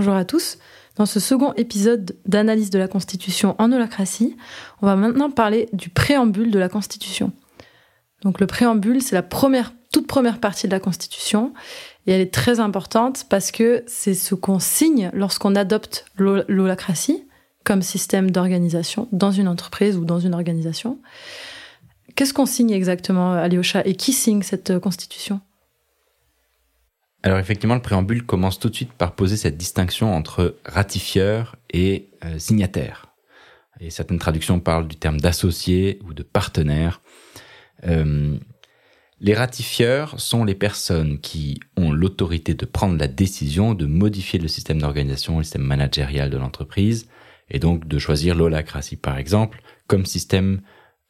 Bonjour à tous. Dans ce second épisode d'analyse de la Constitution en holacratie, on va maintenant parler du préambule de la Constitution. Donc le préambule, c'est la toute première partie de la Constitution et elle est très importante parce que c'est ce qu'on signe lorsqu'on adopte l'holacratie comme système d'organisation dans une entreprise ou dans une organisation. Qu'est-ce qu'on signe exactement, Alyosha, et qui signe cette Constitution? Alors effectivement, le préambule commence tout de suite par poser cette distinction entre ratifieur et euh, signataire. Et certaines traductions parlent du terme d'associé ou de partenaire. Euh, les ratifieurs sont les personnes qui ont l'autorité de prendre la décision de modifier le système d'organisation, le système managérial de l'entreprise, et donc de choisir l'holacratie par exemple comme système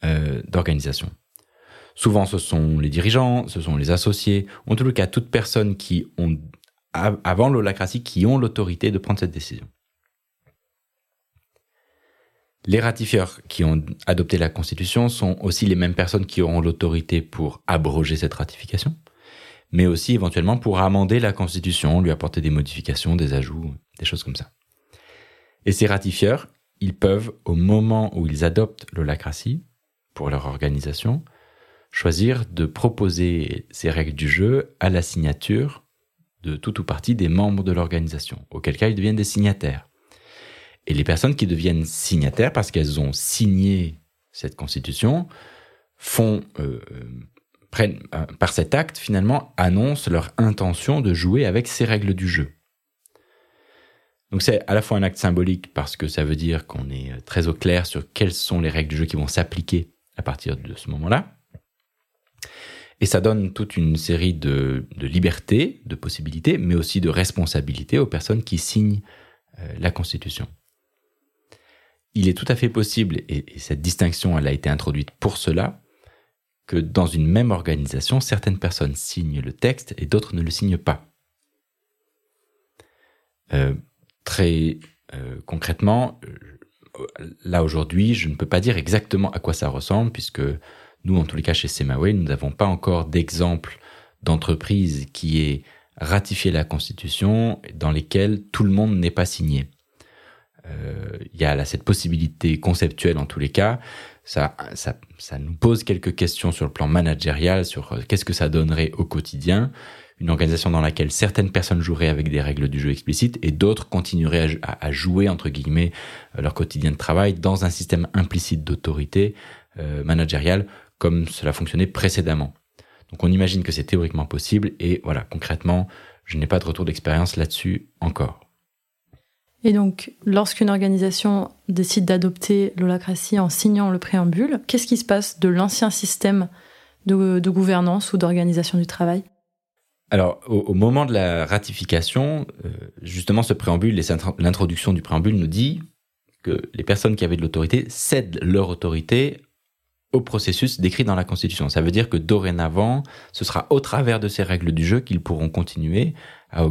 euh, d'organisation. Souvent, ce sont les dirigeants, ce sont les associés, en tout cas, toutes personnes qui ont, avant l'holacratie, qui ont l'autorité de prendre cette décision. Les ratifieurs qui ont adopté la Constitution sont aussi les mêmes personnes qui auront l'autorité pour abroger cette ratification, mais aussi éventuellement pour amender la Constitution, lui apporter des modifications, des ajouts, des choses comme ça. Et ces ratifieurs, ils peuvent, au moment où ils adoptent l'holacratie pour leur organisation, choisir de proposer ces règles du jeu à la signature de tout ou partie des membres de l'organisation, auquel cas ils deviennent des signataires. Et les personnes qui deviennent signataires parce qu'elles ont signé cette constitution font euh, euh, prennent euh, par cet acte finalement annoncent leur intention de jouer avec ces règles du jeu. Donc c'est à la fois un acte symbolique parce que ça veut dire qu'on est très au clair sur quelles sont les règles du jeu qui vont s'appliquer à partir de ce moment-là, et ça donne toute une série de, libertés, de possibilités, mais aussi de responsabilités aux personnes qui signent euh, la Constitution. Il est tout à fait possible, et, cette distinction a été introduite pour cela, que dans une même organisation, certaines personnes signent le texte et d'autres ne le signent pas. Euh, très euh, concrètement, là aujourd'hui, je ne peux pas dire exactement à quoi ça ressemble, puisque nous, en tous les cas, chez Semaway, nous n'avons pas encore d'exemple d'entreprise qui ait ratifié la Constitution dans lesquelles tout le monde n'est pas signé. Euh, il y a là cette possibilité conceptuelle en tous les cas. Ça, ça, ça nous pose quelques questions sur le plan managérial, sur euh, qu'est-ce que ça donnerait au quotidien. Une organisation dans laquelle certaines personnes joueraient avec des règles du jeu explicites et d'autres continueraient à, jouer, entre guillemets, euh, leur quotidien de travail dans un système implicite d'autorité managériale comme cela fonctionnait précédemment. Donc on imagine que c'est théoriquement possible et voilà, concrètement, je n'ai pas de retour d'expérience là-dessus encore. Et donc, lorsqu'une organisation décide d'adopter l'holacratie en signant le préambule, qu'est-ce qui se passe de l'ancien système de, gouvernance ou d'organisation du travail? Alors, au, moment de la ratification, euh, justement, ce préambule, l'introduction du préambule nous dit que les personnes qui avaient de l'autorité cèdent leur autorité au processus décrit dans la Constitution. Ça veut dire que dorénavant, ce sera au travers de ces règles du jeu qu'ils pourront continuer à,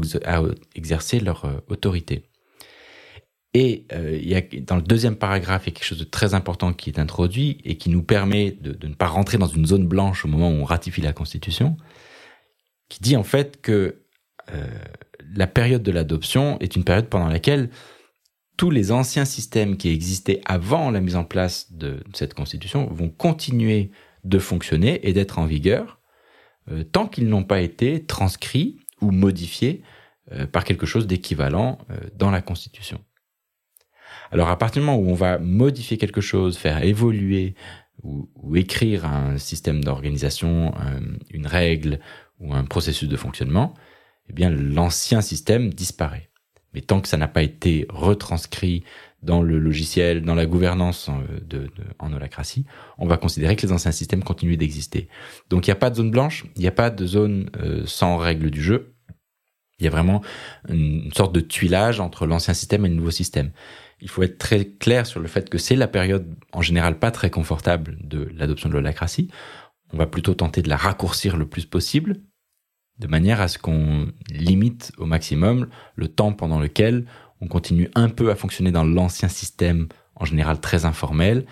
exercer leur euh, autorité. Et euh, il y a, dans le deuxième paragraphe, il y a quelque chose de très important qui est introduit et qui nous permet de, de, ne pas rentrer dans une zone blanche au moment où on ratifie la Constitution, qui dit en fait que euh, la période de l'adoption est une période pendant laquelle tous les anciens systèmes qui existaient avant la mise en place de cette constitution vont continuer de fonctionner et d'être en vigueur euh, tant qu'ils n'ont pas été transcrits ou modifiés euh, par quelque chose d'équivalent euh, dans la constitution. Alors à partir du moment où on va modifier quelque chose, faire évoluer ou, ou écrire un système d'organisation, une règle ou un processus de fonctionnement, eh bien l'ancien système disparaît. Mais tant que ça n'a pas été retranscrit dans le logiciel, dans la gouvernance euh, de, de, en holacratie, on va considérer que les anciens systèmes continuent d'exister. Donc il n'y a pas de zone blanche, il n'y a pas de zone euh, sans règles du jeu. Il y a vraiment une sorte de tuilage entre l'ancien système et le nouveau système. Il faut être très clair sur le fait que c'est la période en général pas très confortable de l'adoption de l'holacratie. On va plutôt tenter de la raccourcir le plus possible de manière à ce qu'on limite au maximum le temps pendant lequel on continue un peu à fonctionner dans l'ancien système, en général très informel,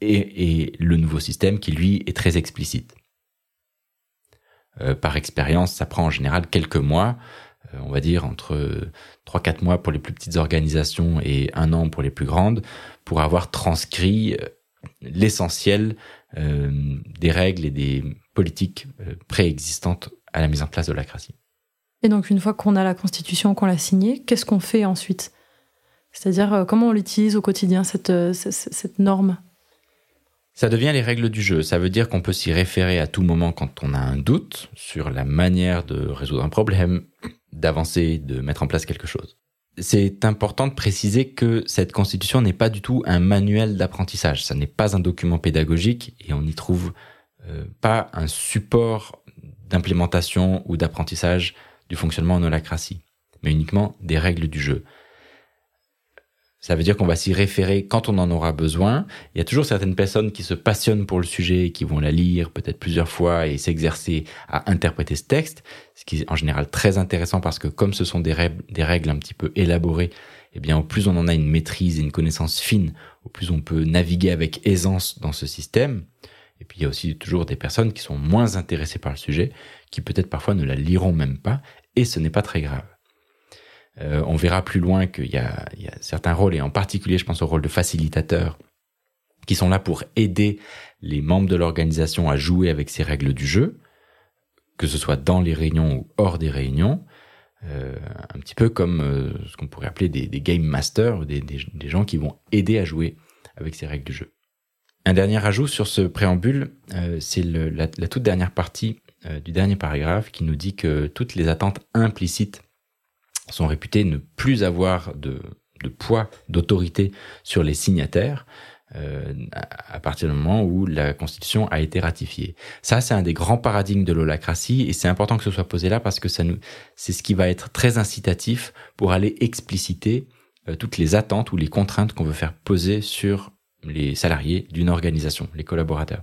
et, le nouveau système qui, lui, est très explicite. Euh, par expérience, ça prend en général quelques mois on va dire entre 3-4 mois pour les plus petites organisations et un an pour les plus grandes, pour avoir transcrit l'essentiel des règles et des politiques préexistantes à la mise en place de l'holacratie. Et donc une fois qu'on a la Constitution, qu'on l'a signée, qu'est-ce qu'on fait ensuite? C'est-à-dire euh, comment on l'utilise au quotidien, cette, euh, cette, norme? Ça devient les règles du jeu. Ça veut dire qu'on peut s'y référer à tout moment quand on a un doute sur la manière de résoudre un problème, d'avancer, de mettre en place quelque chose. C'est important de préciser que cette constitution n'est pas du tout un manuel d'apprentissage. Ça n'est pas un document pédagogique et on n'y trouve euh, pas un support d'implémentation ou d'apprentissage du fonctionnement en holacratie, mais uniquement des règles du jeu. Ça veut dire qu'on va s'y référer quand on en aura besoin. Il y a toujours certaines personnes qui se passionnent pour le sujet, qui vont la lire peut-être plusieurs fois et s'exercer à interpréter ce texte, ce qui est en général très intéressant parce que comme ce sont des règles, des règles un petit peu élaborées, eh bien au plus on en a une maîtrise et une connaissance fine, au plus on peut naviguer avec aisance dans ce système. Et puis il y a aussi toujours des personnes qui sont moins intéressées par le sujet, qui peut-être parfois ne la liront même pas et ce n'est pas très grave. Euh, on verra plus loin qu'il y, a, certains rôles, et en particulier je pense au rôle de facilitateur, qui sont là pour aider les membres de l'organisation à jouer avec ces règles du jeu, que ce soit dans les réunions ou hors des réunions, euh, un petit peu comme euh, ce qu'on pourrait appeler des, game masters, des, des, gens qui vont aider à jouer avec ces règles du jeu. Un dernier ajout sur ce préambule, c'est la, toute dernière partie euh, du dernier paragraphe qui nous dit que toutes les attentes implicites sont réputées ne plus avoir de, poids, d'autorité sur les signataires euh, à partir du moment où la Constitution a été ratifiée. Ça, c'est un des grands paradigmes de l'holacratie et c'est important que ce soit posé là parce que c'est ce qui va être très incitatif pour aller expliciter euh, toutes les attentes ou les contraintes qu'on veut faire poser sur les salariés d'une organisation, les collaborateurs.